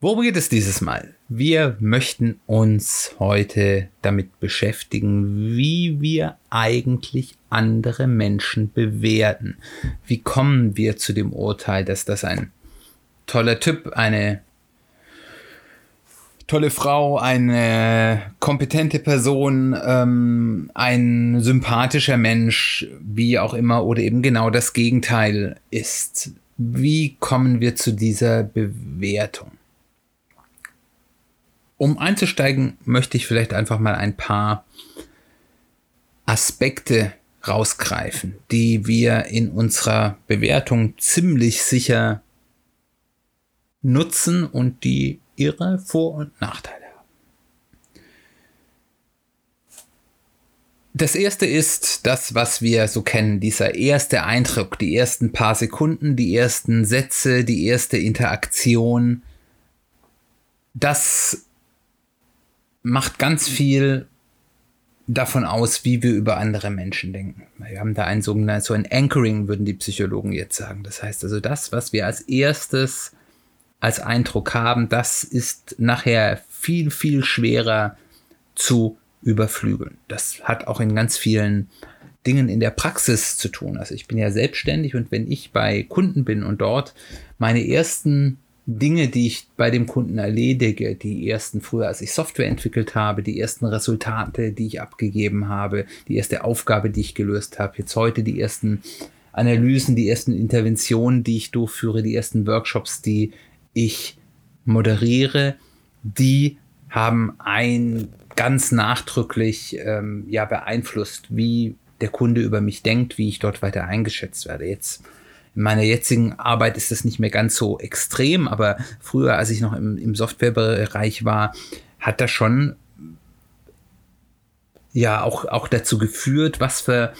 Worum geht es dieses Mal? Wir möchten uns heute damit beschäftigen, wie wir eigentlich andere Menschen bewerten. Wie kommen wir zu dem Urteil, dass das ein toller Typ, eine tolle Frau, eine kompetente Person, ähm, ein sympathischer Mensch, wie auch immer, oder eben genau das Gegenteil ist. Wie kommen wir zu dieser Bewertung? Um einzusteigen, möchte ich vielleicht einfach mal ein paar Aspekte rausgreifen, die wir in unserer Bewertung ziemlich sicher nutzen und die ihre Vor- und Nachteile haben. Das erste ist das, was wir so kennen, dieser erste Eindruck, die ersten paar Sekunden, die ersten Sätze, die erste Interaktion. Das macht ganz viel davon aus, wie wir über andere Menschen denken. Wir haben da ein sogenanntes, so ein Anchoring, würden die Psychologen jetzt sagen. Das heißt also, das, was wir als erstes als Eindruck haben, das ist nachher viel, viel schwerer zu überflügeln. Das hat auch in ganz vielen Dingen in der Praxis zu tun. Also ich bin ja selbstständig und wenn ich bei Kunden bin und dort meine ersten Dinge, die ich bei dem Kunden erledige, die ersten früher, als ich Software entwickelt habe, die ersten Resultate, die ich abgegeben habe, die erste Aufgabe, die ich gelöst habe, jetzt heute die ersten Analysen, die ersten Interventionen, die ich durchführe, die ersten Workshops, die ich moderiere, die haben ein ganz nachdrücklich ähm, ja beeinflusst, wie der Kunde über mich denkt, wie ich dort weiter eingeschätzt werde. Jetzt in meiner jetzigen Arbeit ist das nicht mehr ganz so extrem, aber früher, als ich noch im, im Softwarebereich war, hat das schon ja auch, auch dazu geführt, was für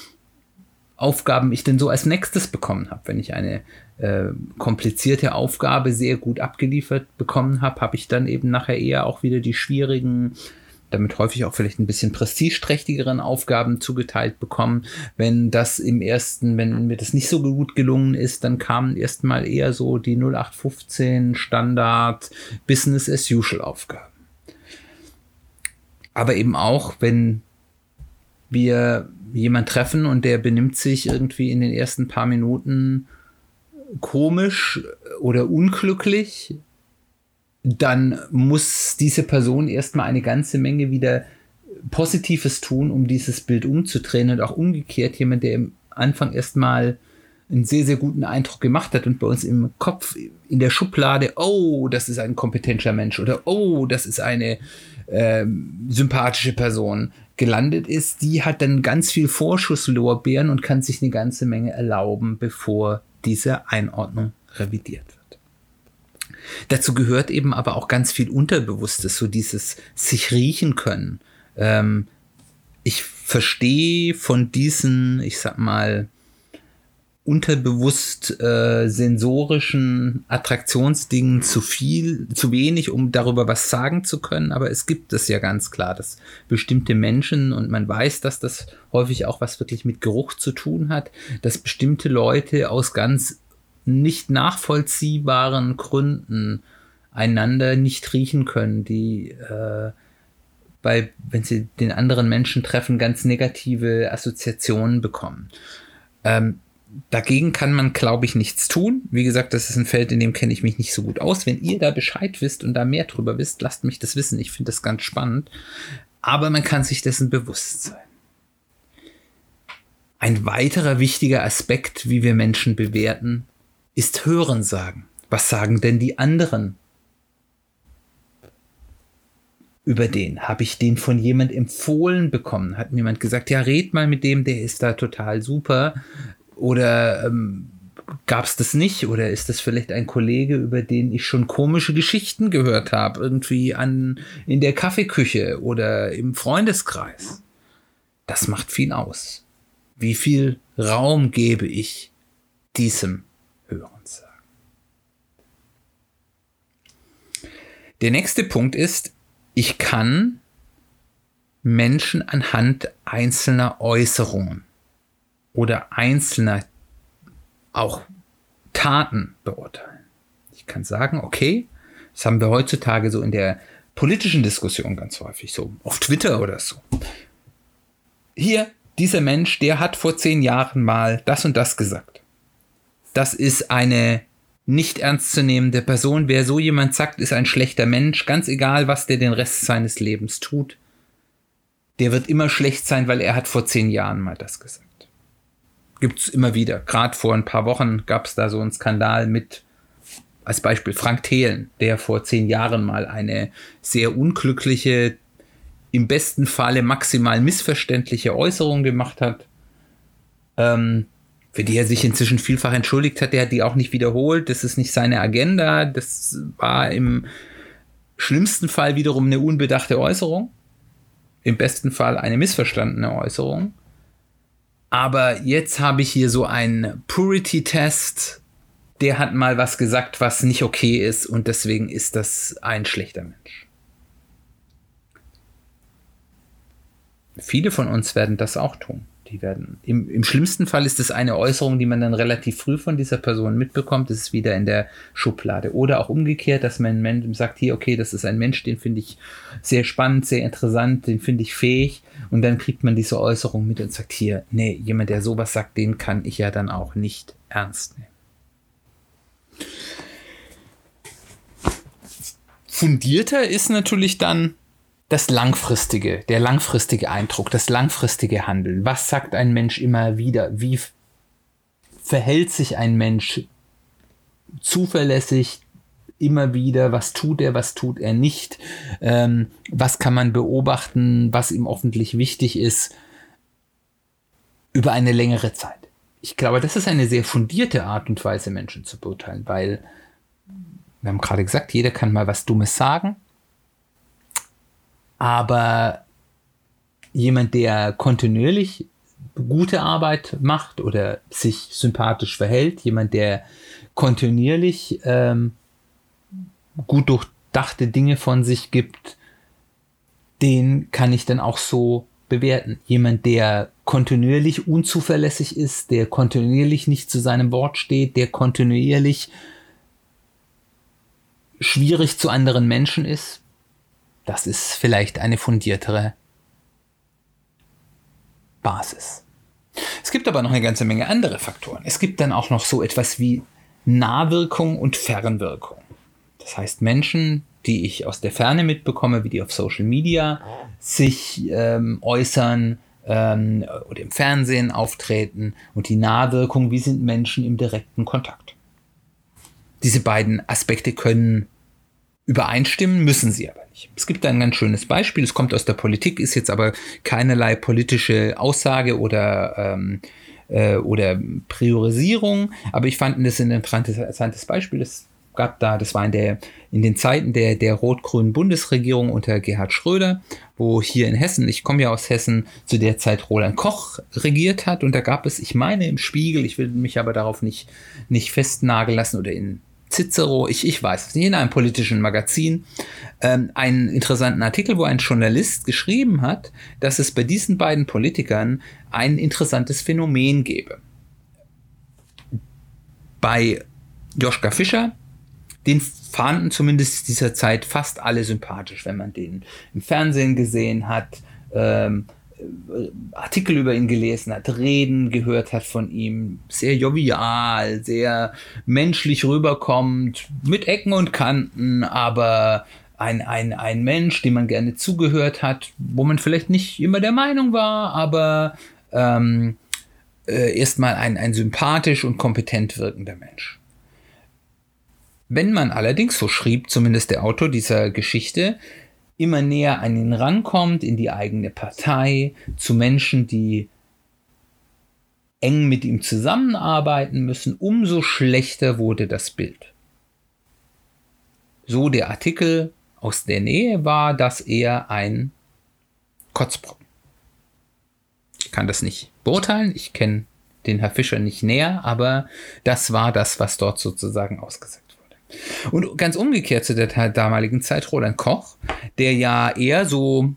Aufgaben ich denn so als nächstes bekommen habe. Wenn ich eine äh, komplizierte Aufgabe sehr gut abgeliefert bekommen habe, habe ich dann eben nachher eher auch wieder die schwierigen, damit häufig auch vielleicht ein bisschen prestigeträchtigeren Aufgaben zugeteilt bekommen. Wenn das im ersten, wenn mir das nicht so gut gelungen ist, dann kamen erstmal eher so die 0815 Standard Business as usual Aufgaben. Aber eben auch, wenn wir jemand treffen und der benimmt sich irgendwie in den ersten paar Minuten komisch oder unglücklich, dann muss diese Person erstmal eine ganze Menge wieder Positives tun, um dieses Bild umzudrehen und auch umgekehrt jemand, der im Anfang erstmal einen sehr, sehr guten Eindruck gemacht hat und bei uns im Kopf in der Schublade, oh, das ist ein kompetenter Mensch oder oh, das ist eine äh, sympathische Person gelandet ist, die hat dann ganz viel Vorschusslorbeeren und kann sich eine ganze Menge erlauben, bevor diese Einordnung revidiert. Dazu gehört eben aber auch ganz viel Unterbewusstes, so dieses sich riechen können. Ähm, ich verstehe von diesen, ich sag mal, unterbewusst äh, sensorischen Attraktionsdingen zu viel, zu wenig, um darüber was sagen zu können. Aber es gibt es ja ganz klar, dass bestimmte Menschen, und man weiß, dass das häufig auch was wirklich mit Geruch zu tun hat, dass bestimmte Leute aus ganz nicht nachvollziehbaren Gründen einander nicht riechen können, die äh, bei, wenn sie den anderen Menschen treffen, ganz negative Assoziationen bekommen. Ähm, dagegen kann man, glaube ich, nichts tun. Wie gesagt, das ist ein Feld, in dem kenne ich mich nicht so gut aus. Wenn ihr da Bescheid wisst und da mehr drüber wisst, lasst mich das wissen. Ich finde das ganz spannend. Aber man kann sich dessen bewusst sein. Ein weiterer wichtiger Aspekt, wie wir Menschen bewerten, ist Hörensagen. Was sagen denn die anderen über den? Habe ich den von jemand empfohlen bekommen? Hat mir jemand gesagt, ja, red mal mit dem, der ist da total super. Oder ähm, gab es das nicht oder ist das vielleicht ein Kollege, über den ich schon komische Geschichten gehört habe, irgendwie an in der Kaffeeküche oder im Freundeskreis? Das macht viel aus. Wie viel Raum gebe ich diesem Hörensagen? Der nächste Punkt ist, ich kann Menschen anhand einzelner Äußerungen oder einzelner auch Taten beurteilen. Ich kann sagen, okay, das haben wir heutzutage so in der politischen Diskussion ganz häufig, so auf Twitter oder so. Hier, dieser Mensch, der hat vor zehn Jahren mal das und das gesagt. Das ist eine nicht ernstzunehmende Person. Wer so jemand sagt, ist ein schlechter Mensch, ganz egal, was der den Rest seines Lebens tut. Der wird immer schlecht sein, weil er hat vor zehn Jahren mal das gesagt gibt es immer wieder. Gerade vor ein paar Wochen gab es da so einen Skandal mit, als Beispiel Frank Thelen, der vor zehn Jahren mal eine sehr unglückliche, im besten Falle maximal missverständliche Äußerung gemacht hat, ähm, für die er sich inzwischen vielfach entschuldigt hat. Der hat die auch nicht wiederholt. Das ist nicht seine Agenda. Das war im schlimmsten Fall wiederum eine unbedachte Äußerung. Im besten Fall eine missverstandene Äußerung. Aber jetzt habe ich hier so einen Purity-Test. Der hat mal was gesagt, was nicht okay ist und deswegen ist das ein schlechter Mensch. Viele von uns werden das auch tun. Die werden, im, im schlimmsten Fall ist es eine Äußerung, die man dann relativ früh von dieser Person mitbekommt. Das ist wieder in der Schublade. Oder auch umgekehrt, dass man sagt, hier, okay, das ist ein Mensch, den finde ich sehr spannend, sehr interessant, den finde ich fähig. Und dann kriegt man diese Äußerung mit und sagt, hier, nee, jemand, der sowas sagt, den kann ich ja dann auch nicht ernst nehmen. Fundierter ist natürlich dann das langfristige, der langfristige Eindruck, das langfristige Handeln. Was sagt ein Mensch immer wieder? Wie verhält sich ein Mensch zuverlässig immer wieder? Was tut er, was tut er nicht? Ähm, was kann man beobachten, was ihm hoffentlich wichtig ist über eine längere Zeit? Ich glaube, das ist eine sehr fundierte Art und Weise, Menschen zu beurteilen, weil wir haben gerade gesagt, jeder kann mal was Dummes sagen aber jemand, der kontinuierlich gute Arbeit macht oder sich sympathisch verhält, jemand, der kontinuierlich ähm, gut durchdachte Dinge von sich gibt, den kann ich dann auch so bewerten. Jemand, der kontinuierlich unzuverlässig ist, der kontinuierlich nicht zu seinem Wort steht, der kontinuierlich schwierig zu anderen Menschen ist, das ist vielleicht eine fundiertere Basis. Es gibt aber noch eine ganze Menge andere Faktoren. Es gibt dann auch noch so etwas wie Nahwirkung und Fernwirkung. Das heißt, Menschen, die ich aus der Ferne mitbekomme, wie die auf Social Media sich ähm, äußern ähm, oder im Fernsehen auftreten und die Nahwirkung, wie sind Menschen im direkten Kontakt. Diese beiden Aspekte können übereinstimmen, müssen sie aber nicht. Es gibt ein ganz schönes Beispiel, es kommt aus der Politik, ist jetzt aber keinerlei politische Aussage oder, ähm, äh, oder Priorisierung, aber ich fand das ein interessantes Beispiel. Es gab da, das war in, der, in den Zeiten der, der rot-grünen Bundesregierung unter Gerhard Schröder, wo hier in Hessen, ich komme ja aus Hessen, zu der Zeit Roland Koch regiert hat und da gab es, ich meine im Spiegel, ich will mich aber darauf nicht, nicht festnageln lassen oder in Cicero, ich, ich weiß es nicht, in einem politischen Magazin, ähm, einen interessanten Artikel, wo ein Journalist geschrieben hat, dass es bei diesen beiden Politikern ein interessantes Phänomen gäbe. Bei Joschka Fischer, den fanden zumindest dieser Zeit fast alle sympathisch, wenn man den im Fernsehen gesehen hat. Ähm, äh, Artikel über ihn gelesen hat, Reden gehört hat von ihm, sehr jovial, sehr menschlich rüberkommt, mit Ecken und Kanten, aber ein, ein, ein Mensch, dem man gerne zugehört hat, wo man vielleicht nicht immer der Meinung war, aber ähm, äh, erstmal ein, ein sympathisch und kompetent wirkender Mensch. Wenn man allerdings, so schrieb zumindest der Autor dieser Geschichte, immer näher an ihn rankommt, in die eigene Partei, zu Menschen, die eng mit ihm zusammenarbeiten müssen, umso schlechter wurde das Bild. So der Artikel aus der Nähe war, dass er ein Kotzbrocken. Ich kann das nicht beurteilen, ich kenne den Herr Fischer nicht näher, aber das war das, was dort sozusagen ausgesagt. Und ganz umgekehrt zu der damaligen Zeit Roland Koch, der ja eher so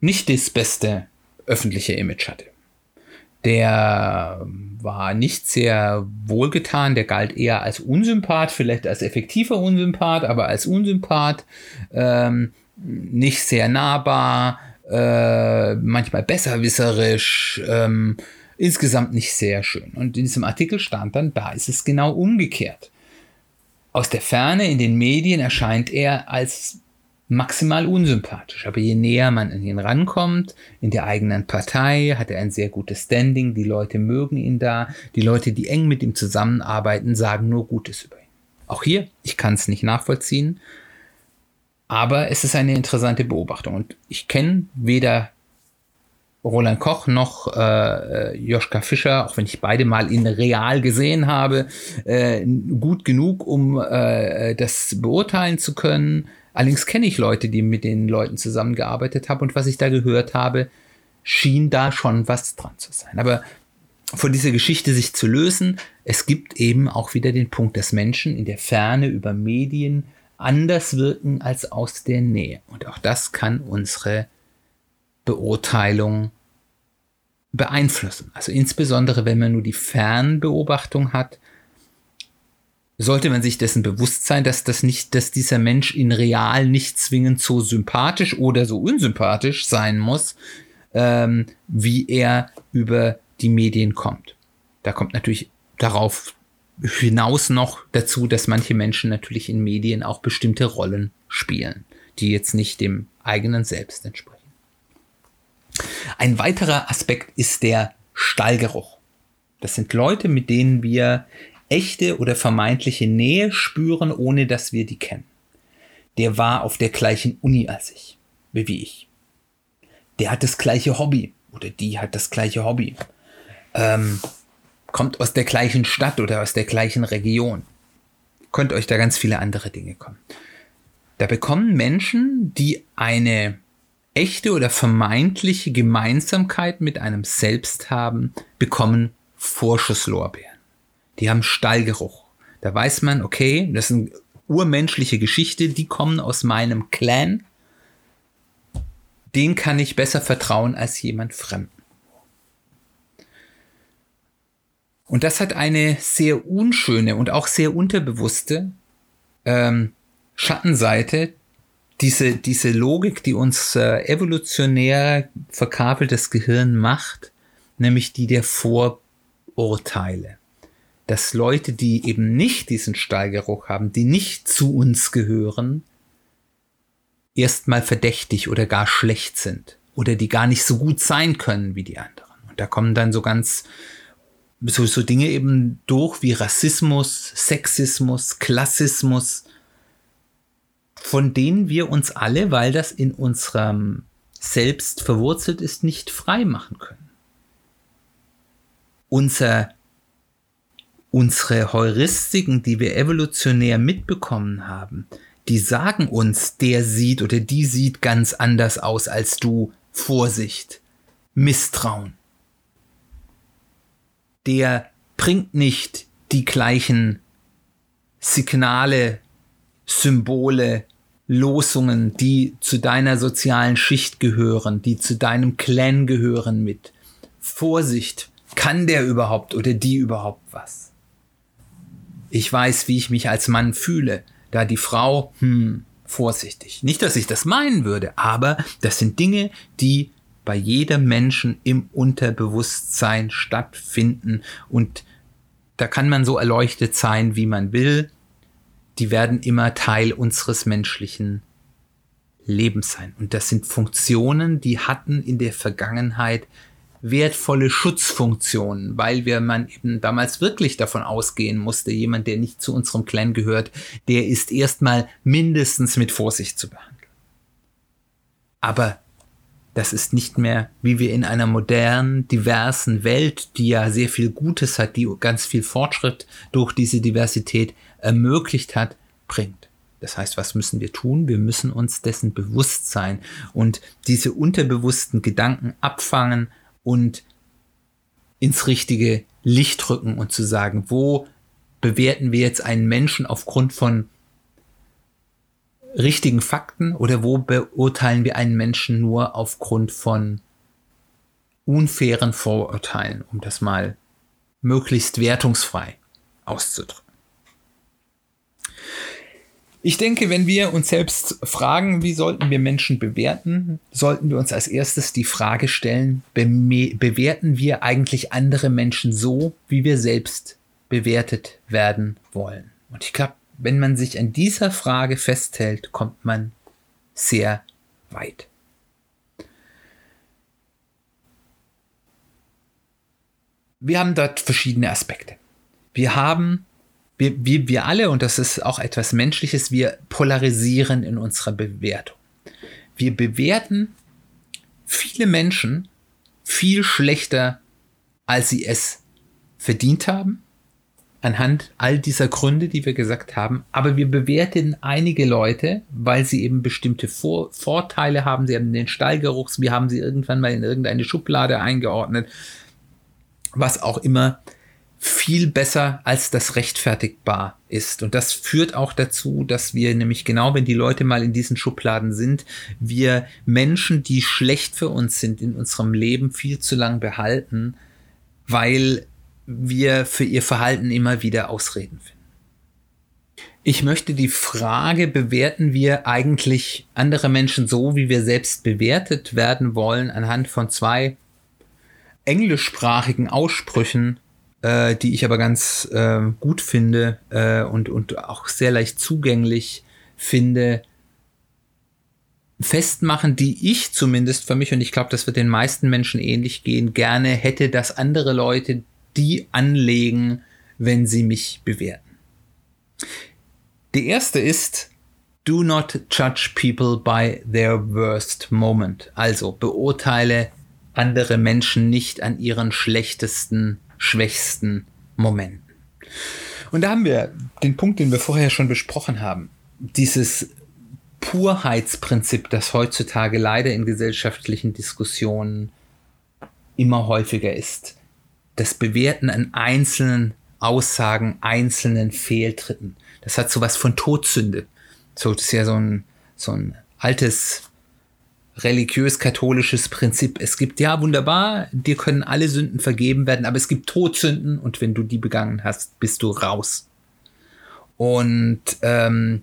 nicht das beste öffentliche Image hatte. Der war nicht sehr wohlgetan, der galt eher als Unsympath, vielleicht als effektiver Unsympath, aber als Unsympath, ähm, nicht sehr nahbar, äh, manchmal besserwisserisch, ähm, insgesamt nicht sehr schön. Und in diesem Artikel stand dann, da ist es genau umgekehrt. Aus der Ferne in den Medien erscheint er als maximal unsympathisch. Aber je näher man an ihn rankommt, in der eigenen Partei, hat er ein sehr gutes Standing, die Leute mögen ihn da, die Leute, die eng mit ihm zusammenarbeiten, sagen nur Gutes über ihn. Auch hier, ich kann es nicht nachvollziehen, aber es ist eine interessante Beobachtung. Und ich kenne weder Roland Koch noch äh, Joschka Fischer, auch wenn ich beide mal in real gesehen habe, äh, gut genug, um äh, das beurteilen zu können. Allerdings kenne ich Leute, die mit den Leuten zusammengearbeitet haben und was ich da gehört habe, schien da schon was dran zu sein. Aber von dieser Geschichte sich zu lösen, es gibt eben auch wieder den Punkt, dass Menschen in der Ferne über Medien anders wirken als aus der Nähe. Und auch das kann unsere Beurteilung beeinflussen. Also insbesondere, wenn man nur die Fernbeobachtung hat, sollte man sich dessen bewusst sein, dass das nicht, dass dieser Mensch in real nicht zwingend so sympathisch oder so unsympathisch sein muss, ähm, wie er über die Medien kommt. Da kommt natürlich darauf hinaus noch dazu, dass manche Menschen natürlich in Medien auch bestimmte Rollen spielen, die jetzt nicht dem eigenen Selbst entsprechen. Ein weiterer Aspekt ist der Stallgeruch. Das sind Leute, mit denen wir echte oder vermeintliche Nähe spüren, ohne dass wir die kennen. Der war auf der gleichen Uni als ich, wie ich. Der hat das gleiche Hobby oder die hat das gleiche Hobby. Ähm, kommt aus der gleichen Stadt oder aus der gleichen Region. Könnt euch da ganz viele andere Dinge kommen. Da bekommen Menschen, die eine echte oder vermeintliche Gemeinsamkeit mit einem selbst haben, bekommen Vorschusslorbeeren die haben Stallgeruch. Da weiß man, okay, das ist eine urmenschliche Geschichte, die kommen aus meinem Clan. Den kann ich besser vertrauen als jemand Fremden. Und das hat eine sehr unschöne und auch sehr unterbewusste ähm, Schattenseite, diese, diese Logik, die uns äh, evolutionär verkabeltes Gehirn macht, nämlich die der Vorurteile dass Leute, die eben nicht diesen Stallgeruch haben, die nicht zu uns gehören, erstmal verdächtig oder gar schlecht sind oder die gar nicht so gut sein können wie die anderen. Und da kommen dann so ganz so, so Dinge eben durch wie Rassismus, Sexismus, Klassismus, von denen wir uns alle, weil das in unserem Selbst verwurzelt ist, nicht frei machen können. Unser unsere Heuristiken, die wir evolutionär mitbekommen haben, die sagen uns, der sieht oder die sieht ganz anders aus als du. Vorsicht, Misstrauen. Der bringt nicht die gleichen Signale, Symbole, Losungen, die zu deiner sozialen Schicht gehören, die zu deinem Clan gehören mit. Vorsicht, kann der überhaupt oder die überhaupt was? Ich weiß, wie ich mich als Mann fühle. Da die Frau, hm, vorsichtig. Nicht, dass ich das meinen würde, aber das sind Dinge, die bei jedem Menschen im Unterbewusstsein stattfinden und da kann man so erleuchtet sein, wie man will. Die werden immer Teil unseres menschlichen Lebens sein. Und das sind Funktionen, die hatten in der Vergangenheit wertvolle Schutzfunktionen, weil wir man eben damals wirklich davon ausgehen musste, jemand, der nicht zu unserem Clan gehört, der ist erstmal mindestens mit Vorsicht zu behandeln. Aber Das ist nicht mehr, wie wir in einer modernen, diversen Welt, die ja sehr viel Gutes hat, die ganz viel Fortschritt durch diese Diversität ermöglicht hat, bringt. Das heißt, was müssen wir tun? Wir müssen uns dessen bewusst sein und diese unterbewussten Gedanken abfangen und ins richtige Licht rücken und zu sagen, wo bewerten wir jetzt einen Menschen aufgrund von richtigen Fakten oder wo beurteilen wir einen Menschen nur aufgrund von unfairen Vorurteilen, um das mal möglichst wertungsfrei auszudrücken. Ich denke, wenn wir uns selbst fragen, wie sollten wir Menschen bewerten, sollten wir uns als erstes die Frage stellen, be bewerten wir eigentlich andere Menschen so, wie wir selbst bewertet werden wollen? Und ich glaube, wenn man sich an dieser Frage festhält, kommt man sehr weit. Wir haben dort verschiedene Aspekte. Wir haben, wir, wir, wir alle, und das ist auch etwas Menschliches, wir polarisieren in unserer Bewertung. Wir bewerten viele Menschen viel schlechter, als sie es verdient haben anhand all dieser Gründe, die wir gesagt haben. Aber wir bewerten einige Leute, weil sie eben bestimmte Vor Vorteile haben. Sie haben den Stallgeruchs, wir haben sie irgendwann mal in irgendeine Schublade eingeordnet. Was auch immer viel besser als das rechtfertigbar ist. Und das führt auch dazu, dass wir nämlich genau, wenn die Leute mal in diesen Schubladen sind, wir Menschen, die schlecht für uns sind in unserem Leben, viel zu lang behalten, weil wir für ihr Verhalten immer wieder Ausreden finden. Ich möchte die Frage, bewerten wir eigentlich andere Menschen so, wie wir selbst bewertet werden wollen, anhand von zwei englischsprachigen Aussprüchen, äh, die ich aber ganz äh, gut finde äh, und, und auch sehr leicht zugänglich finde, festmachen, die ich zumindest für mich, und ich glaube, das wird den meisten Menschen ähnlich gehen, gerne hätte, dass andere Leute die anlegen, wenn sie mich bewerten. Die erste ist, do not judge people by their worst moment. Also beurteile andere Menschen nicht an ihren schlechtesten, schwächsten Momenten. Und da haben wir den Punkt, den wir vorher schon besprochen haben. Dieses Purheitsprinzip, das heutzutage leider in gesellschaftlichen Diskussionen immer häufiger ist das Bewerten an einzelnen Aussagen, einzelnen Fehltritten. Das hat sowas von Todsünde. So, das ist ja so ein, so ein altes religiös-katholisches Prinzip. Es gibt, ja, wunderbar, dir können alle Sünden vergeben werden, aber es gibt Todsünden und wenn du die begangen hast, bist du raus. Und ähm,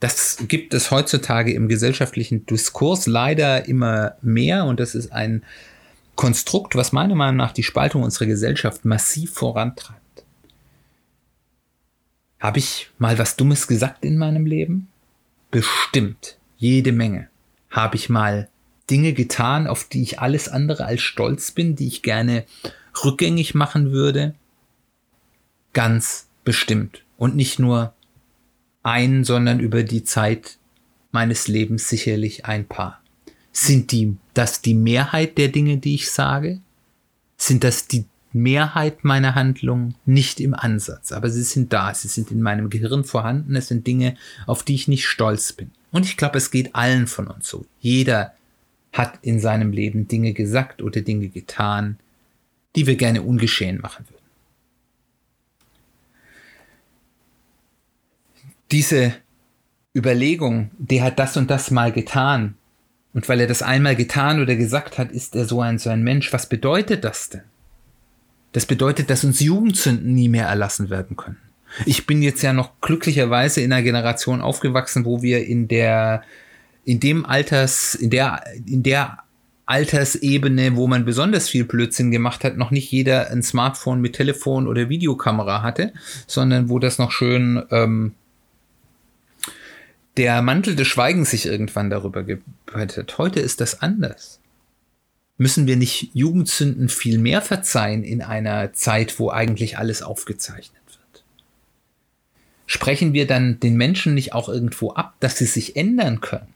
das gibt es heutzutage im gesellschaftlichen Diskurs leider immer mehr und das ist ein Konstrukt, was meiner Meinung nach die Spaltung unserer Gesellschaft massiv vorantreibt. Habe ich mal was Dummes gesagt in meinem Leben? Bestimmt. Jede Menge. Habe ich mal Dinge getan, auf die ich alles andere als stolz bin, die ich gerne rückgängig machen würde? Ganz bestimmt. Und nicht nur ein, sondern über die Zeit meines Lebens sicherlich ein paar. Sind die, das die Mehrheit der Dinge, die ich sage? Sind das die Mehrheit meiner Handlungen? Nicht im Ansatz, aber sie sind da, sie sind in meinem Gehirn vorhanden, es sind Dinge, auf die ich nicht stolz bin. Und ich glaube, es geht allen von uns so. Jeder hat in seinem Leben Dinge gesagt oder Dinge getan, die wir gerne ungeschehen machen würden. Diese Überlegung, der hat das und das mal getan, und weil er das einmal getan oder gesagt hat, ist er so ein, so ein Mensch. Was bedeutet das denn? Das bedeutet, dass uns Jugendsünden nie mehr erlassen werden können. Ich bin jetzt ja noch glücklicherweise in einer Generation aufgewachsen, wo wir in der, in dem Alters, in der, in der Altersebene, wo man besonders viel Blödsinn gemacht hat, noch nicht jeder ein Smartphone mit Telefon oder Videokamera hatte, sondern wo das noch schön ähm, der Mantel des Schweigens sich irgendwann darüber gebreitet. Heute ist das anders. Müssen wir nicht Jugendsünden viel mehr verzeihen in einer Zeit, wo eigentlich alles aufgezeichnet wird? Sprechen wir dann den Menschen nicht auch irgendwo ab, dass sie sich ändern können?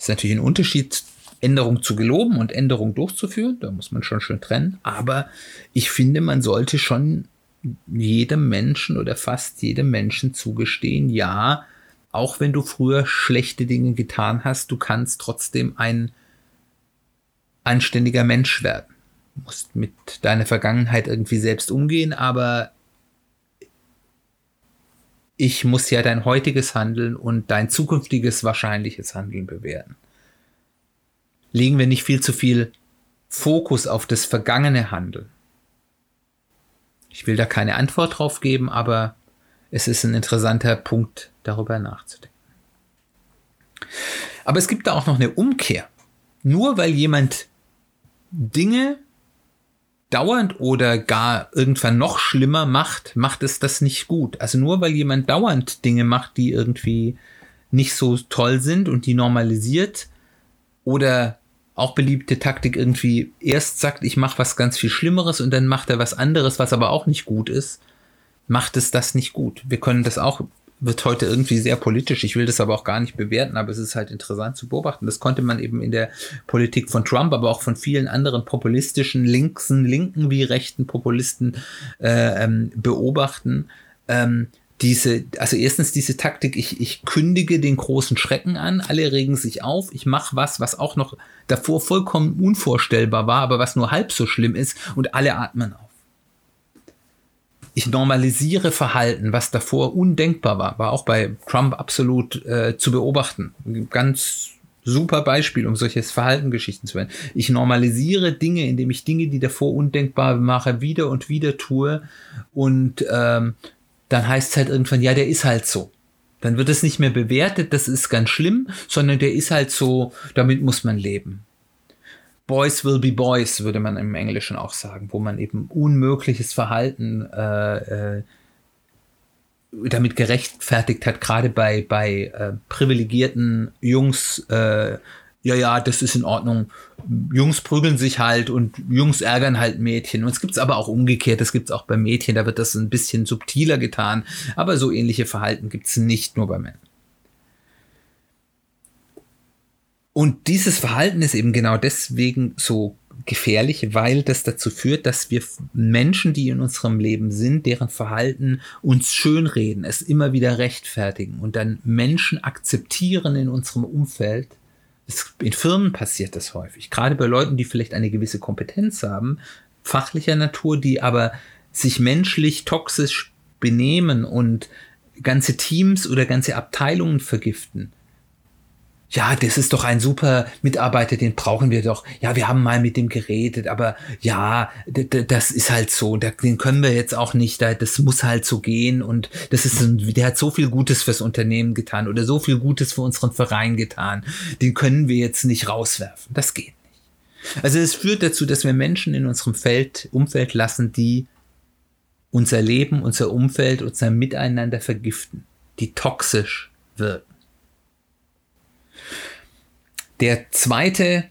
Ist natürlich ein Unterschied Änderung zu geloben und Änderung durchzuführen. Da muss man schon schön trennen. Aber ich finde, man sollte schon jedem Menschen oder fast jedem Menschen zugestehen, ja, auch wenn du früher schlechte Dinge getan hast, du kannst trotzdem ein anständiger Mensch werden. Du musst mit deiner Vergangenheit irgendwie selbst umgehen, aber ich muss ja dein heutiges Handeln und dein zukünftiges wahrscheinliches Handeln bewerten. Legen wir nicht viel zu viel Fokus auf das vergangene Handeln. Ich will da keine Antwort drauf geben, aber es ist ein interessanter Punkt, darüber nachzudenken. Aber es gibt da auch noch eine Umkehr. Nur weil jemand Dinge dauernd oder gar irgendwann noch schlimmer macht, macht es das nicht gut. Also nur weil jemand dauernd Dinge macht, die irgendwie nicht so toll sind und die normalisiert oder auch beliebte Taktik irgendwie erst sagt, ich mache was ganz viel Schlimmeres und dann macht er was anderes, was aber auch nicht gut ist, macht es das nicht gut. Wir können das auch wird heute irgendwie sehr politisch. Ich will das aber auch gar nicht bewerten, aber es ist halt interessant zu beobachten. Das konnte man eben in der Politik von Trump, aber auch von vielen anderen populistischen linksen, linken wie rechten Populisten äh, ähm, beobachten. Ähm, diese, also erstens diese Taktik, ich, ich kündige den großen Schrecken an, alle regen sich auf, ich mache was, was auch noch davor vollkommen unvorstellbar war, aber was nur halb so schlimm ist und alle atmen auf ich normalisiere Verhalten, was davor undenkbar war, war auch bei Trump absolut äh, zu beobachten. Ganz super Beispiel, um solches Verhaltengeschichten zu werden. Ich normalisiere Dinge, indem ich Dinge, die davor undenkbar mache, wieder und wieder tue und ähm, dann heißt es halt irgendwann, ja, der ist halt so. Dann wird es nicht mehr bewertet, das ist ganz schlimm, sondern der ist halt so, damit muss man leben. Boys will be boys, würde man im Englischen auch sagen, wo man eben unmögliches Verhalten äh, äh, damit gerechtfertigt hat, gerade bei, bei äh, privilegierten Jungs, äh, ja, ja, das ist in Ordnung. Jungs prügeln sich halt und Jungs ärgern halt Mädchen. Und es gibt es aber auch umgekehrt, das gibt es auch bei Mädchen, da wird das ein bisschen subtiler getan. Aber so ähnliche Verhalten gibt es nicht nur bei Männern. Und dieses Verhalten ist eben genau deswegen so gefährlich, weil das dazu führt, dass wir Menschen, die in unserem Leben sind, deren Verhalten uns schönreden, es immer wieder rechtfertigen und dann Menschen akzeptieren in unserem Umfeld. in Firmen passiert das häufig, gerade bei Leuten, die vielleicht eine gewisse Kompetenz haben, fachlicher Natur, die aber sich menschlich toxisch benehmen und ganze Teams oder ganze Abteilungen vergiften ja, das ist doch ein super Mitarbeiter, den brauchen wir doch. Ja, wir haben mal mit dem geredet, aber ja, das ist halt so, den können wir jetzt auch nicht, das muss halt so gehen und das ist, ein, der hat so viel Gutes fürs Unternehmen getan oder so viel Gutes für unseren Verein getan, den können wir jetzt nicht rauswerfen. Das geht nicht. Also es führt dazu, dass wir Menschen in unserem Feld, Umfeld lassen, die unser Leben, unser Umfeld, unser Miteinander vergiften, die toxisch wirken. Der zweite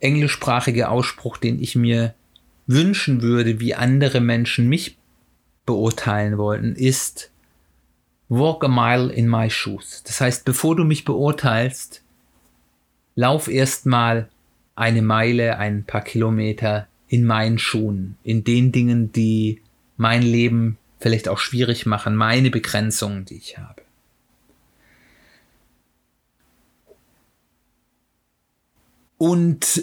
englischsprachige Ausspruch, den ich mir wünschen würde, wie andere Menschen mich beurteilen wollten, ist Walk a mile in my shoes. Das heißt, bevor du mich beurteilst, lauf erstmal eine Meile, ein paar Kilometer in meinen Schuhen, in den Dingen, die mein Leben vielleicht auch schwierig machen, meine Begrenzungen, die ich habe. Und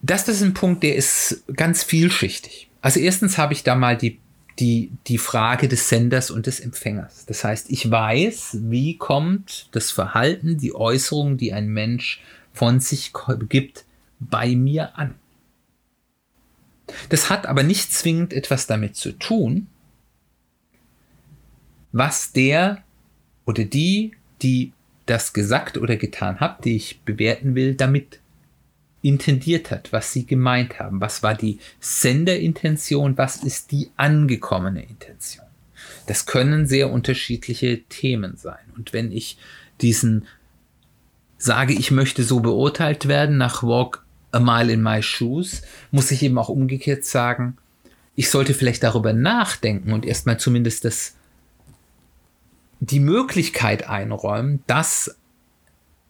das ist ein Punkt, der ist ganz vielschichtig. Also erstens habe ich da mal die, die, die Frage des Senders und des Empfängers. Das heißt, ich weiß, wie kommt das Verhalten, die Äußerung, die ein Mensch von sich gibt, bei mir an. Das hat aber nicht zwingend etwas damit zu tun, was der oder die, die das gesagt oder getan hat, die ich bewerten will, damit intendiert hat, was sie gemeint haben. Was war die Senderintention, was ist die angekommene Intention. Das können sehr unterschiedliche Themen sein. Und wenn ich diesen sage, ich möchte so beurteilt werden nach Walk a Mile in My Shoes, muss ich eben auch umgekehrt sagen, ich sollte vielleicht darüber nachdenken und erstmal zumindest das, die Möglichkeit einräumen, dass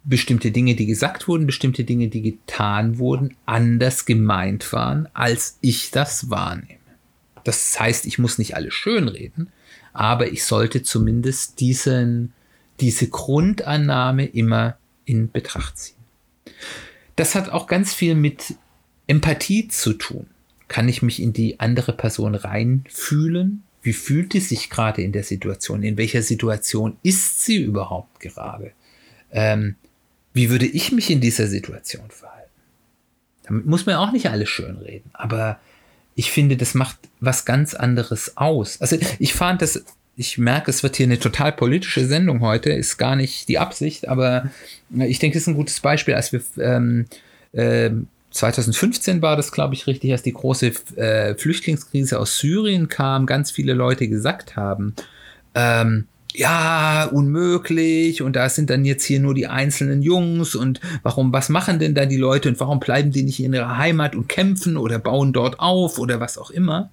bestimmte Dinge, die gesagt wurden, bestimmte Dinge, die getan wurden, anders gemeint waren, als ich das wahrnehme. Das heißt, ich muss nicht alles schönreden, aber ich sollte zumindest diesen, diese Grundannahme immer in Betracht ziehen. Das hat auch ganz viel mit Empathie zu tun. Kann ich mich in die andere Person reinfühlen? Wie fühlt sie sich gerade in der Situation? In welcher Situation ist sie überhaupt gerade? Ähm, wie würde ich mich in dieser Situation verhalten? Damit muss man auch nicht alles schönreden, aber ich finde, das macht was ganz anderes aus. Also ich fand das, ich merke, es wird hier eine total politische Sendung heute, ist gar nicht die Absicht, aber ich denke, es ist ein gutes Beispiel, als wir ähm, äh, 2015 war das, glaube ich, richtig, als die große äh, Flüchtlingskrise aus Syrien kam, ganz viele Leute gesagt haben, ähm, ja, unmöglich und da sind dann jetzt hier nur die einzelnen Jungs und warum, was machen denn da die Leute und warum bleiben die nicht in ihrer Heimat und kämpfen oder bauen dort auf oder was auch immer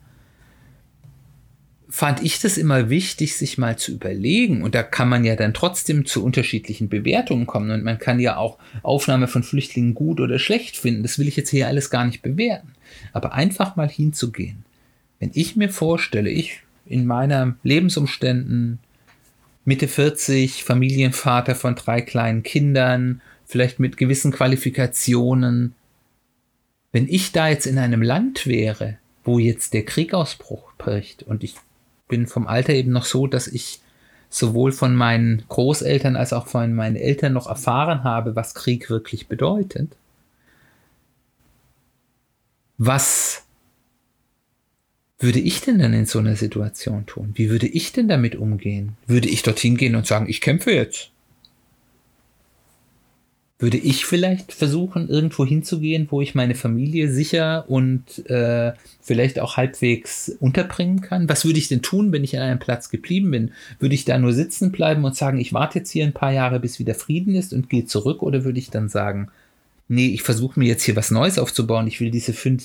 fand ich das immer wichtig, sich mal zu überlegen. Und da kann man ja dann trotzdem zu unterschiedlichen Bewertungen kommen. Und man kann ja auch Aufnahme von Flüchtlingen gut oder schlecht finden. Das will ich jetzt hier alles gar nicht bewerten. Aber einfach mal hinzugehen. Wenn ich mir vorstelle, ich in meiner Lebensumständen Mitte 40, Familienvater von drei kleinen Kindern, vielleicht mit gewissen Qualifikationen, wenn ich da jetzt in einem Land wäre, wo jetzt der Krieg ausbruch bricht und ich bin vom Alter eben noch so, dass ich sowohl von meinen Großeltern als auch von meinen Eltern noch erfahren habe, was Krieg wirklich bedeutet. Was würde ich denn dann in so einer Situation tun? Wie würde ich denn damit umgehen? Würde ich dorthin gehen und sagen, ich kämpfe jetzt? würde ich vielleicht versuchen, irgendwo hinzugehen, wo ich meine Familie sicher und äh, vielleicht auch halbwegs unterbringen kann? Was würde ich denn tun, wenn ich an einem Platz geblieben bin? Würde ich da nur sitzen bleiben und sagen, ich warte jetzt hier ein paar Jahre, bis wieder Frieden ist und gehe zurück? Oder würde ich dann sagen, nee, ich versuche mir jetzt hier was Neues aufzubauen, ich will diese fünf,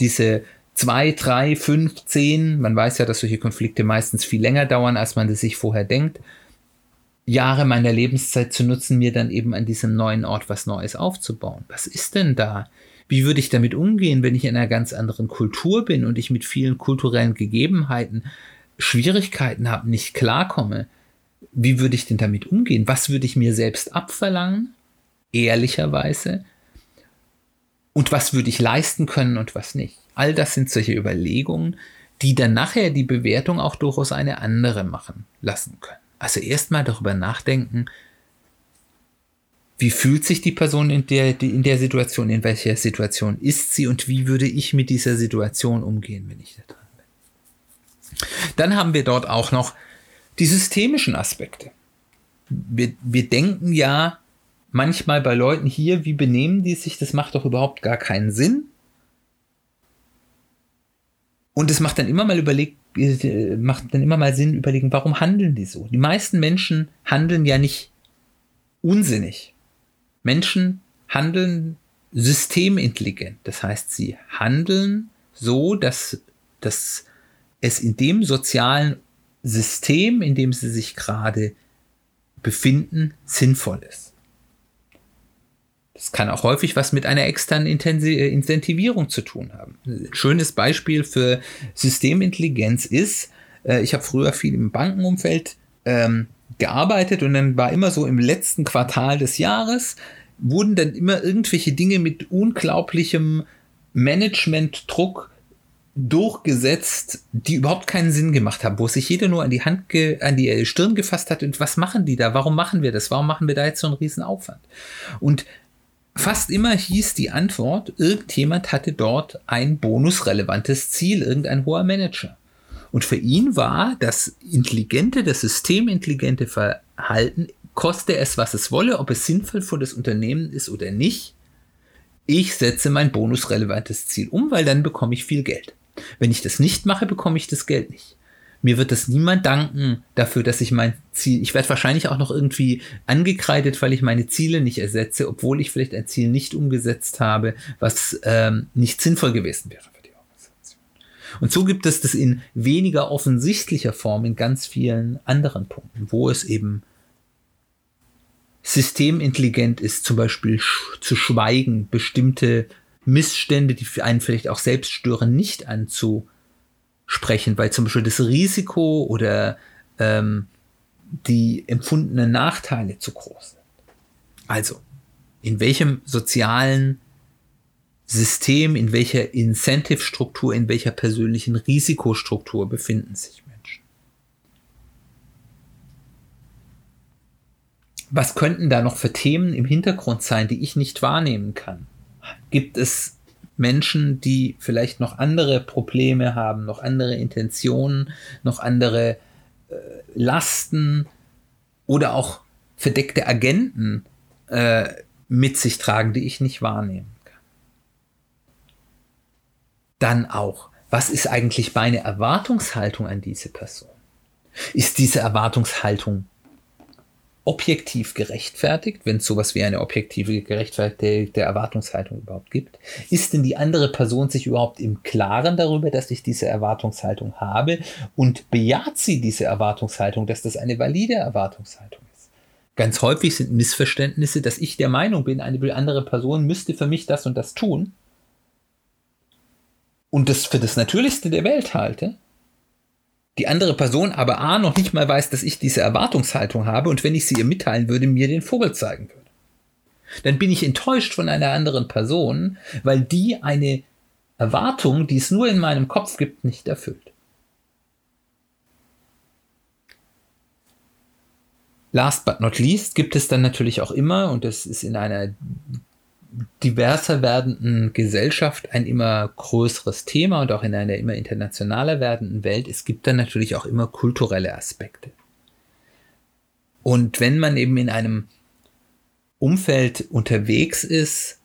diese zwei, drei, fünf, zehn, man weiß ja, dass solche Konflikte meistens viel länger dauern, als man das sich vorher denkt Jahre meiner Lebenszeit zu nutzen, mir dann eben an diesem neuen Ort was Neues aufzubauen. Was ist denn da? Wie würde ich damit umgehen, wenn ich in einer ganz anderen Kultur bin und ich mit vielen kulturellen Gegebenheiten Schwierigkeiten habe, nicht klarkomme? Wie würde ich denn damit umgehen? Was würde ich mir selbst abverlangen? Ehrlicherweise. Und was würde ich leisten können und was nicht? All das sind solche Überlegungen, die dann nachher die Bewertung auch durchaus eine andere machen lassen können. Also erstmal darüber nachdenken, wie fühlt sich die Person in der, in der Situation, in welcher Situation ist sie und wie würde ich mit dieser Situation umgehen, wenn ich da dran bin. Dann haben wir dort auch noch die systemischen Aspekte. Wir, wir denken ja manchmal bei Leuten hier, wie benehmen die sich, das macht doch überhaupt gar keinen Sinn. Und es macht dann immer mal überlegt, äh, macht dann immer mal Sinn, überlegen, warum handeln die so? Die meisten Menschen handeln ja nicht unsinnig. Menschen handeln systemintelligent. Das heißt, sie handeln so, dass, dass es in dem sozialen System, in dem sie sich gerade befinden, sinnvoll ist. Das kann auch häufig was mit einer externen äh, Incentivierung zu tun haben. Ein schönes Beispiel für Systemintelligenz ist, äh, ich habe früher viel im Bankenumfeld ähm, gearbeitet und dann war immer so im letzten Quartal des Jahres, wurden dann immer irgendwelche Dinge mit unglaublichem Managementdruck durchgesetzt, die überhaupt keinen Sinn gemacht haben, wo sich jeder nur an die Hand, an die Stirn gefasst hat und was machen die da? Warum machen wir das? Warum machen wir da jetzt so einen riesen Aufwand? Und Fast immer hieß die Antwort, irgendjemand hatte dort ein bonusrelevantes Ziel, irgendein hoher Manager. Und für ihn war das intelligente, das systemintelligente Verhalten, koste es, was es wolle, ob es sinnvoll für das Unternehmen ist oder nicht, ich setze mein bonusrelevantes Ziel um, weil dann bekomme ich viel Geld. Wenn ich das nicht mache, bekomme ich das Geld nicht mir wird das niemand danken dafür, dass ich mein Ziel, ich werde wahrscheinlich auch noch irgendwie angekreidet, weil ich meine Ziele nicht ersetze, obwohl ich vielleicht ein Ziel nicht umgesetzt habe, was ähm, nicht sinnvoll gewesen wäre für die Organisation. Und so gibt es das in weniger offensichtlicher Form in ganz vielen anderen Punkten, wo es eben systemintelligent ist, zum Beispiel sch zu schweigen, bestimmte Missstände, die einen vielleicht auch selbst stören, nicht anzusprechen, weil zum Beispiel das Risiko oder ähm, die empfundenen Nachteile zu groß sind. Also, in welchem sozialen System, in welcher Incentive-Struktur, in welcher persönlichen Risikostruktur befinden sich Menschen? Was könnten da noch für Themen im Hintergrund sein, die ich nicht wahrnehmen kann? Gibt es Menschen, die vielleicht noch andere Probleme haben, noch andere Intentionen, noch andere äh, Lasten oder auch verdeckte Agenten äh, mit sich tragen, die ich nicht wahrnehmen kann. Dann auch, was ist eigentlich meine Erwartungshaltung an diese Person? Ist diese Erwartungshaltung objektiv gerechtfertigt, wenn es sowas wie eine objektive gerechtfertigte Erwartungshaltung überhaupt gibt? Ist denn die andere Person sich überhaupt im Klaren darüber, dass ich diese Erwartungshaltung habe und bejaht sie diese Erwartungshaltung, dass das eine valide Erwartungshaltung ist? Ganz häufig sind Missverständnisse, dass ich der Meinung bin, eine andere Person müsste für mich das und das tun und das für das Natürlichste der Welt halte die andere Person aber A noch nicht mal weiß, dass ich diese Erwartungshaltung habe und wenn ich sie ihr mitteilen würde, mir den Vogel zeigen würde. Dann bin ich enttäuscht von einer anderen Person, weil die eine Erwartung, die es nur in meinem Kopf gibt, nicht erfüllt. Last but not least gibt es dann natürlich auch immer, und das ist in einer diverser werdenden Gesellschaft ein immer größeres Thema und auch in einer immer internationaler werdenden Welt, es gibt dann natürlich auch immer kulturelle Aspekte. Und wenn man eben in einem Umfeld unterwegs ist,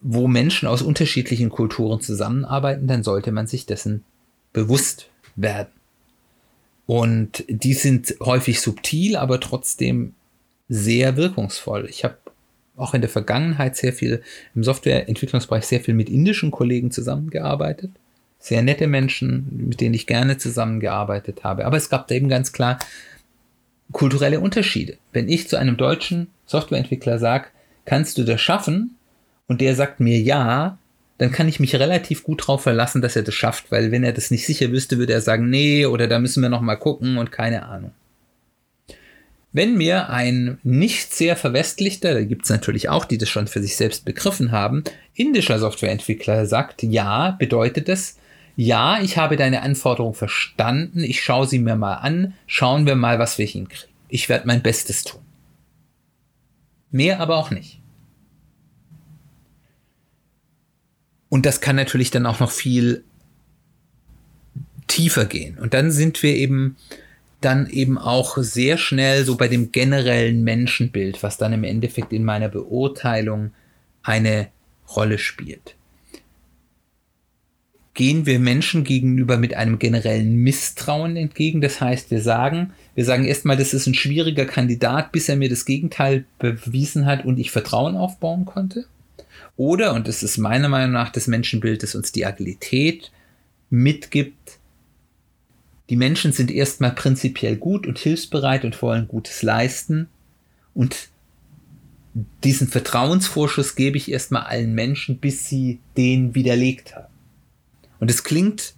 wo Menschen aus unterschiedlichen Kulturen zusammenarbeiten, dann sollte man sich dessen bewusst werden. Und die sind häufig subtil, aber trotzdem sehr wirkungsvoll. Ich habe auch in der Vergangenheit sehr viel im Softwareentwicklungsbereich sehr viel mit indischen Kollegen zusammengearbeitet. Sehr nette Menschen, mit denen ich gerne zusammengearbeitet habe. Aber es gab da eben ganz klar kulturelle Unterschiede. Wenn ich zu einem deutschen Softwareentwickler sage, kannst du das schaffen? Und der sagt mir ja, dann kann ich mich relativ gut darauf verlassen, dass er das schafft, weil wenn er das nicht sicher wüsste, würde er sagen, nee, oder da müssen wir noch mal gucken und keine Ahnung. Wenn mir ein nicht sehr verwestlichter, da gibt es natürlich auch, die das schon für sich selbst begriffen haben, indischer Softwareentwickler sagt, ja, bedeutet es, ja, ich habe deine Anforderung verstanden, ich schaue sie mir mal an, schauen wir mal, was wir hinkriegen. Ich werde mein Bestes tun. Mehr aber auch nicht. Und das kann natürlich dann auch noch viel tiefer gehen. Und dann sind wir eben dann eben auch sehr schnell so bei dem generellen Menschenbild, was dann im Endeffekt in meiner Beurteilung eine Rolle spielt. Gehen wir Menschen gegenüber mit einem generellen Misstrauen entgegen? Das heißt, wir sagen, wir sagen erstmal, das ist ein schwieriger Kandidat, bis er mir das Gegenteil bewiesen hat und ich Vertrauen aufbauen konnte. Oder, und das ist meiner Meinung nach das Menschenbild, das uns die Agilität mitgibt, die Menschen sind erstmal prinzipiell gut und hilfsbereit und wollen Gutes leisten. Und diesen Vertrauensvorschuss gebe ich erstmal allen Menschen, bis sie den widerlegt haben. Und es klingt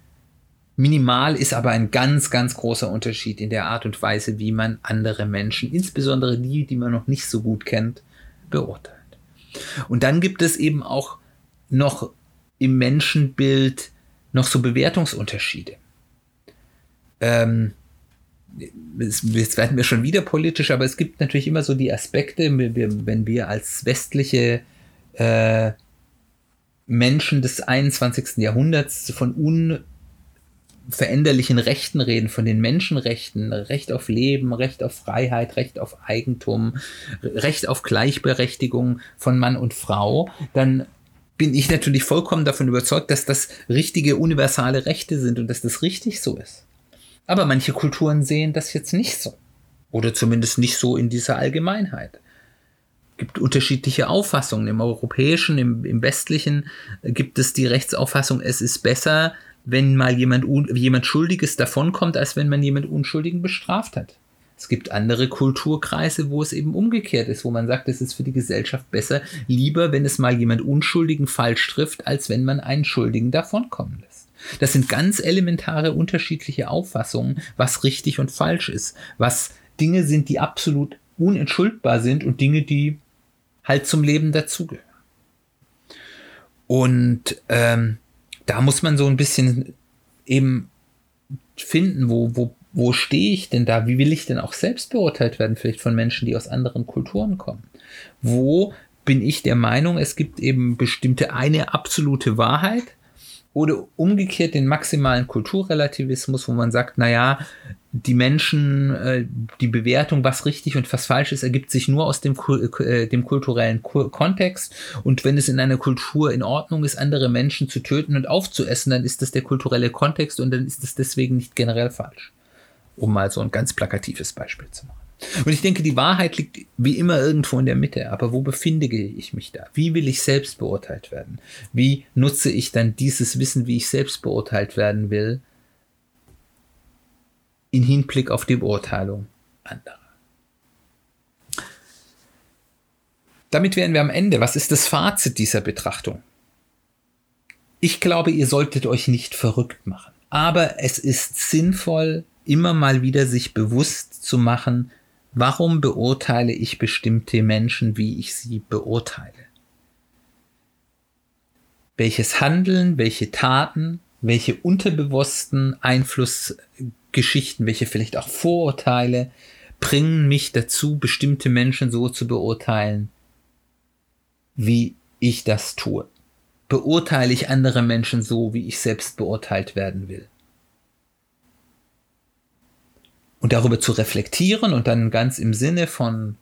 minimal, ist aber ein ganz, ganz großer Unterschied in der Art und Weise, wie man andere Menschen, insbesondere die, die man noch nicht so gut kennt, beurteilt. Und dann gibt es eben auch noch im Menschenbild noch so Bewertungsunterschiede ähm, jetzt werden wir schon wieder politisch, aber es gibt natürlich immer so die Aspekte, wenn wir als westliche äh, Menschen des 21. Jahrhunderts von unveränderlichen Rechten reden, von den Menschenrechten, Recht auf Leben, Recht auf Freiheit, Recht auf Eigentum, Recht auf Gleichberechtigung von Mann und Frau, dann bin ich natürlich vollkommen davon überzeugt, dass das richtige universale Rechte sind und dass das richtig so ist. Aber manche Kulturen sehen das jetzt nicht so. Oder zumindest nicht so in dieser Allgemeinheit. Es gibt unterschiedliche Auffassungen. Im europäischen, im, im westlichen gibt es die Rechtsauffassung, es ist besser, wenn mal jemand, jemand Schuldiges davonkommt, als wenn man jemand Unschuldigen bestraft hat. Es gibt andere Kulturkreise, wo es eben umgekehrt ist, wo man sagt, es ist für die Gesellschaft besser, lieber, wenn es mal jemand Unschuldigen falsch trifft, als wenn man einen Schuldigen davonkommen lässt. Das sind ganz elementare unterschiedliche Auffassungen, was richtig und falsch ist, was Dinge sind, die absolut unentschuldbar sind und Dinge, die halt zum Leben dazugehören. Und ähm, da muss man so ein bisschen eben finden, wo, wo, wo stehe ich denn da? Wie will ich denn auch selbst beurteilt werden, vielleicht von Menschen, die aus anderen Kulturen kommen? Wo bin ich der Meinung, es gibt eben bestimmte eine absolute Wahrheit oder umgekehrt den maximalen Kulturrelativismus, wo man sagt, naja, die Menschen, äh, die Bewertung, was richtig und was falsch ist, ergibt sich nur aus dem, äh, dem kulturellen Kontext. Und wenn es in einer Kultur in Ordnung ist, andere Menschen zu töten und aufzuessen, dann ist das der kulturelle Kontext und dann ist es deswegen nicht generell falsch. Um mal so ein ganz plakatives Beispiel zu machen. Und ich denke, die Wahrheit liegt wie immer irgendwo in der Mitte. Aber wo befinde ich mich da? Wie will ich selbst beurteilt werden? Wie nutze ich dann dieses Wissen, wie ich selbst beurteilt werden will, in Hinblick auf die Beurteilung anderer? Damit wären wir am Ende. Was ist das Fazit dieser Betrachtung? Ich glaube, ihr solltet euch nicht verrückt machen. Aber es ist sinnvoll, immer mal wieder sich bewusst zu machen, Warum beurteile ich bestimmte Menschen, wie ich sie beurteile? Welches Handeln, welche Taten, welche unterbewussten Einflussgeschichten, welche vielleicht auch Vorurteile bringen mich dazu, bestimmte Menschen so zu beurteilen, wie ich das tue? Beurteile ich andere Menschen so, wie ich selbst beurteilt werden will? Und darüber zu reflektieren und dann ganz im Sinne von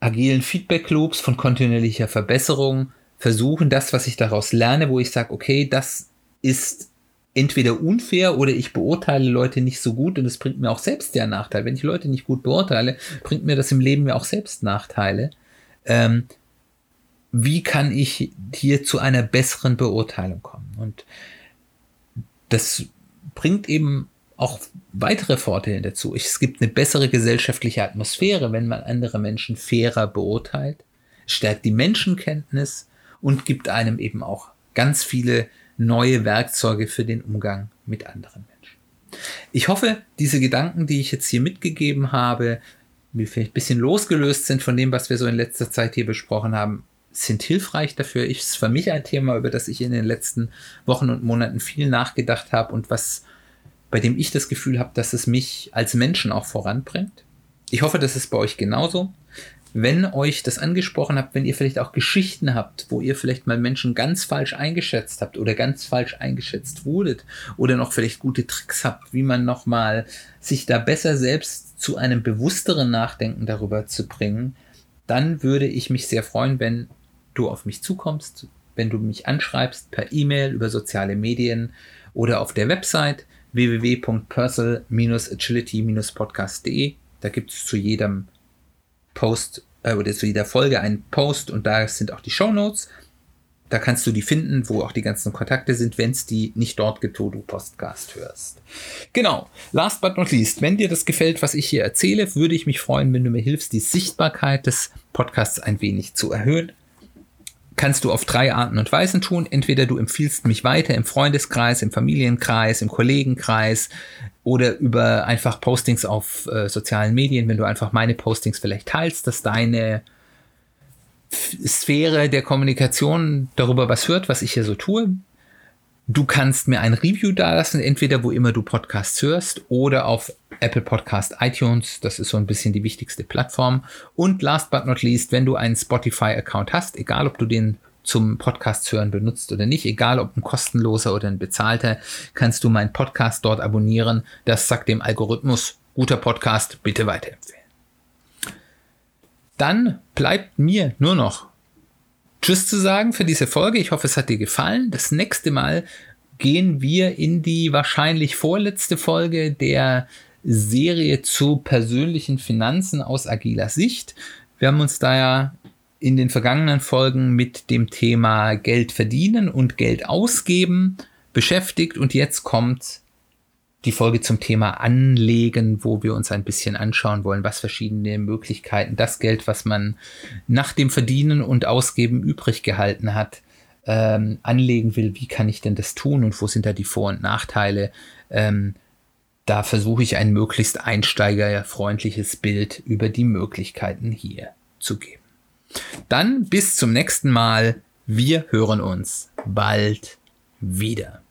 agilen Feedback Loops, von kontinuierlicher Verbesserung versuchen, das, was ich daraus lerne, wo ich sage, okay, das ist entweder unfair oder ich beurteile Leute nicht so gut und es bringt mir auch selbst ja Nachteil. Wenn ich Leute nicht gut beurteile, bringt mir das im Leben ja auch selbst Nachteile. Ähm, wie kann ich hier zu einer besseren Beurteilung kommen? Und das bringt eben auch weitere Vorteile dazu. Es gibt eine bessere gesellschaftliche Atmosphäre, wenn man andere Menschen fairer beurteilt, stärkt die Menschenkenntnis und gibt einem eben auch ganz viele neue Werkzeuge für den Umgang mit anderen Menschen. Ich hoffe, diese Gedanken, die ich jetzt hier mitgegeben habe, die vielleicht ein bisschen losgelöst sind von dem, was wir so in letzter Zeit hier besprochen haben, sind hilfreich dafür. Ist für mich ein Thema, über das ich in den letzten Wochen und Monaten viel nachgedacht habe und was bei dem ich das Gefühl habe, dass es mich als Menschen auch voranbringt. Ich hoffe, das ist bei euch genauso. Wenn euch das angesprochen habt, wenn ihr vielleicht auch Geschichten habt, wo ihr vielleicht mal Menschen ganz falsch eingeschätzt habt oder ganz falsch eingeschätzt wurdet oder noch vielleicht gute Tricks habt, wie man nochmal sich da besser selbst zu einem bewussteren Nachdenken darüber zu bringen, dann würde ich mich sehr freuen, wenn du auf mich zukommst, wenn du mich anschreibst per E-Mail, über soziale Medien oder auf der Website www.personal-agility-podcast.de. Da gibt es zu jedem Post äh, oder zu jeder Folge einen Post und da sind auch die Show Notes. Da kannst du die finden, wo auch die ganzen Kontakte sind, wenn es die nicht dort gibt, wo du Podcast hörst. Genau. Last but not least, wenn dir das gefällt, was ich hier erzähle, würde ich mich freuen, wenn du mir hilfst, die Sichtbarkeit des Podcasts ein wenig zu erhöhen kannst du auf drei Arten und Weisen tun. Entweder du empfiehlst mich weiter im Freundeskreis, im Familienkreis, im Kollegenkreis oder über einfach Postings auf äh, sozialen Medien, wenn du einfach meine Postings vielleicht teilst, dass deine Sphäre der Kommunikation darüber was hört, was ich hier so tue. Du kannst mir ein Review dalassen, entweder wo immer du Podcasts hörst oder auf Apple Podcast iTunes. Das ist so ein bisschen die wichtigste Plattform. Und last but not least, wenn du einen Spotify-Account hast, egal ob du den zum Podcast hören benutzt oder nicht, egal ob ein kostenloser oder ein bezahlter, kannst du meinen Podcast dort abonnieren. Das sagt dem Algorithmus, guter Podcast, bitte weiterempfehlen. Dann bleibt mir nur noch Tschüss zu sagen für diese Folge. Ich hoffe, es hat dir gefallen. Das nächste Mal gehen wir in die wahrscheinlich vorletzte Folge der Serie zu persönlichen Finanzen aus agiler Sicht. Wir haben uns da ja in den vergangenen Folgen mit dem Thema Geld verdienen und Geld ausgeben beschäftigt und jetzt kommt die Folge zum Thema Anlegen, wo wir uns ein bisschen anschauen wollen, was verschiedene Möglichkeiten, das Geld, was man nach dem Verdienen und Ausgeben übrig gehalten hat, ähm, anlegen will, wie kann ich denn das tun und wo sind da die Vor- und Nachteile? Ähm, da versuche ich ein möglichst einsteigerfreundliches Bild über die Möglichkeiten hier zu geben. Dann bis zum nächsten Mal. Wir hören uns bald wieder.